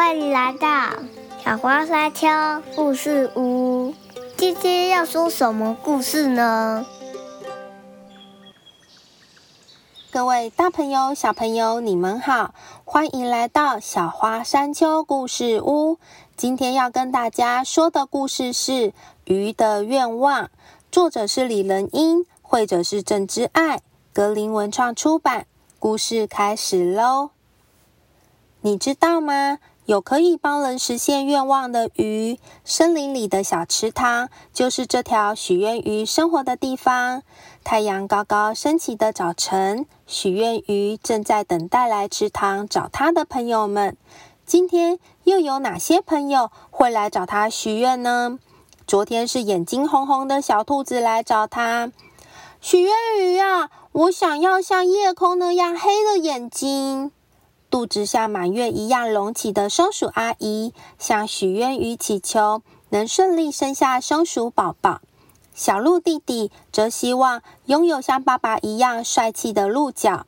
欢迎来到小花山丘故事屋。今天要说什么故事呢？各位大朋友、小朋友，你们好，欢迎来到小花山丘故事屋。今天要跟大家说的故事是《鱼的愿望》，作者是李仁英，绘者是郑之爱，格林文创出版。故事开始喽！你知道吗？有可以帮人实现愿望的鱼，森林里的小池塘就是这条许愿鱼生活的地方。太阳高高升起的早晨，许愿鱼正在等待来池塘找它的朋友们。今天又有哪些朋友会来找它许愿呢？昨天是眼睛红红的小兔子来找它许愿鱼啊！我想要像夜空那样黑的眼睛。肚子像满月一样隆起的松鼠阿姨向许愿鱼祈求能顺利生下松鼠宝宝。小鹿弟弟则希望拥有像爸爸一样帅气的鹿角。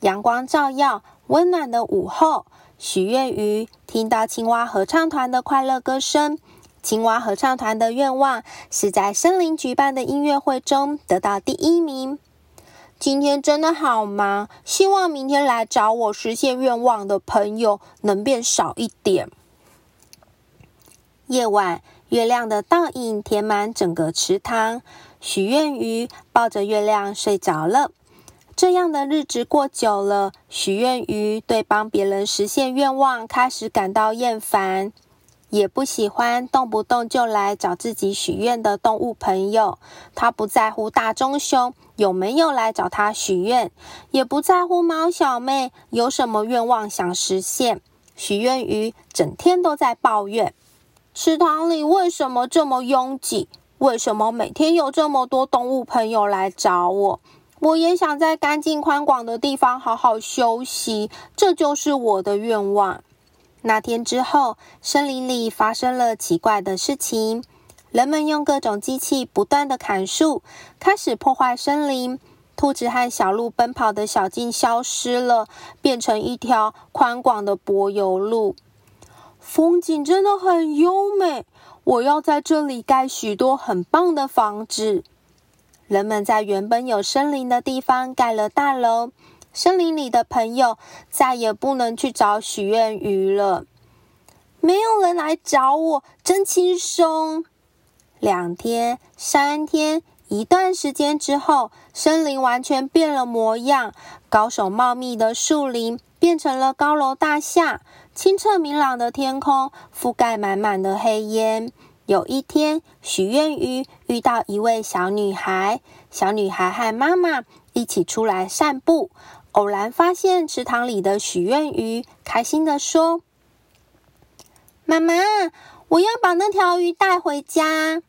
阳光照耀，温暖的午后，许愿鱼听到青蛙合唱团的快乐歌声。青蛙合唱团的愿望是在森林举办的音乐会中得到第一名。今天真的好忙，希望明天来找我实现愿望的朋友能变少一点。夜晚，月亮的倒影填满整个池塘，许愿鱼抱着月亮睡着了。这样的日子过久了，许愿鱼对帮别人实现愿望开始感到厌烦。也不喜欢动不动就来找自己许愿的动物朋友。他不在乎大棕熊有没有来找他许愿，也不在乎猫小妹有什么愿望想实现。许愿鱼整天都在抱怨：池塘里为什么这么拥挤？为什么每天有这么多动物朋友来找我？我也想在干净宽广的地方好好休息，这就是我的愿望。那天之后，森林里发生了奇怪的事情。人们用各种机器不断的砍树，开始破坏森林。兔子和小鹿奔跑的小径消失了，变成一条宽广的柏油路。风景真的很优美，我要在这里盖许多很棒的房子。人们在原本有森林的地方盖了大楼。森林里的朋友再也不能去找许愿鱼了。没有人来找我，真轻松。两天、三天、一段时间之后，森林完全变了模样。高手茂密的树林变成了高楼大厦，清澈明朗的天空覆盖满满的黑烟。有一天，许愿鱼遇到一位小女孩，小女孩和妈妈一起出来散步。偶然发现池塘里的许愿鱼，开心的说：“妈妈，我要把那条鱼带回家。”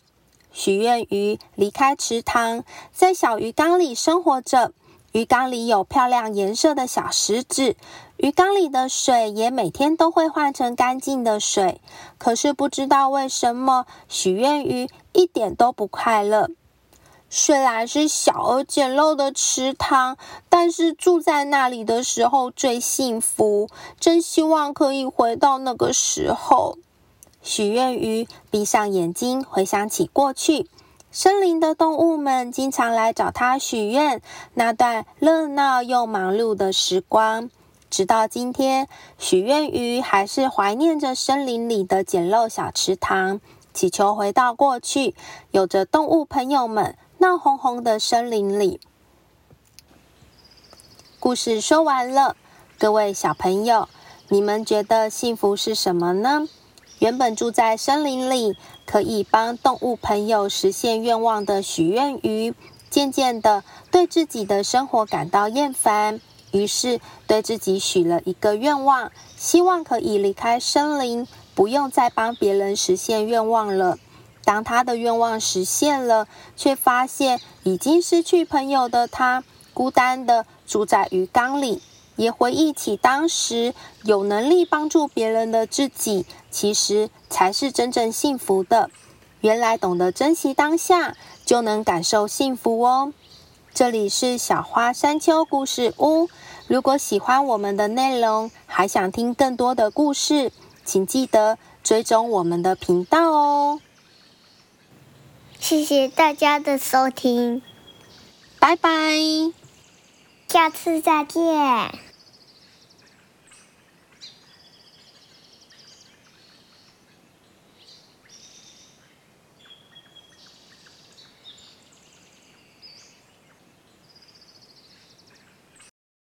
许愿鱼离开池塘，在小鱼缸里生活着。鱼缸里有漂亮颜色的小石子，鱼缸里的水也每天都会换成干净的水。可是不知道为什么，许愿鱼一点都不快乐。虽然是小而简陋的池塘，但是住在那里的时候最幸福。真希望可以回到那个时候。许愿鱼闭上眼睛，回想起过去，森林的动物们经常来找他许愿，那段热闹又忙碌的时光。直到今天，许愿鱼还是怀念着森林里的简陋小池塘，祈求回到过去，有着动物朋友们。闹哄哄的森林里，故事说完了。各位小朋友，你们觉得幸福是什么呢？原本住在森林里，可以帮动物朋友实现愿望的许愿鱼，渐渐的对自己的生活感到厌烦，于是对自己许了一个愿望，希望可以离开森林，不用再帮别人实现愿望了。当他的愿望实现了，却发现已经失去朋友的他，孤单的住在鱼缸里，也回忆起当时有能力帮助别人的自己，其实才是真正幸福的。原来懂得珍惜当下，就能感受幸福哦。这里是小花山丘故事屋，如果喜欢我们的内容，还想听更多的故事。请记得追踪我们的频道哦。谢谢大家的收听，拜拜，下次再见。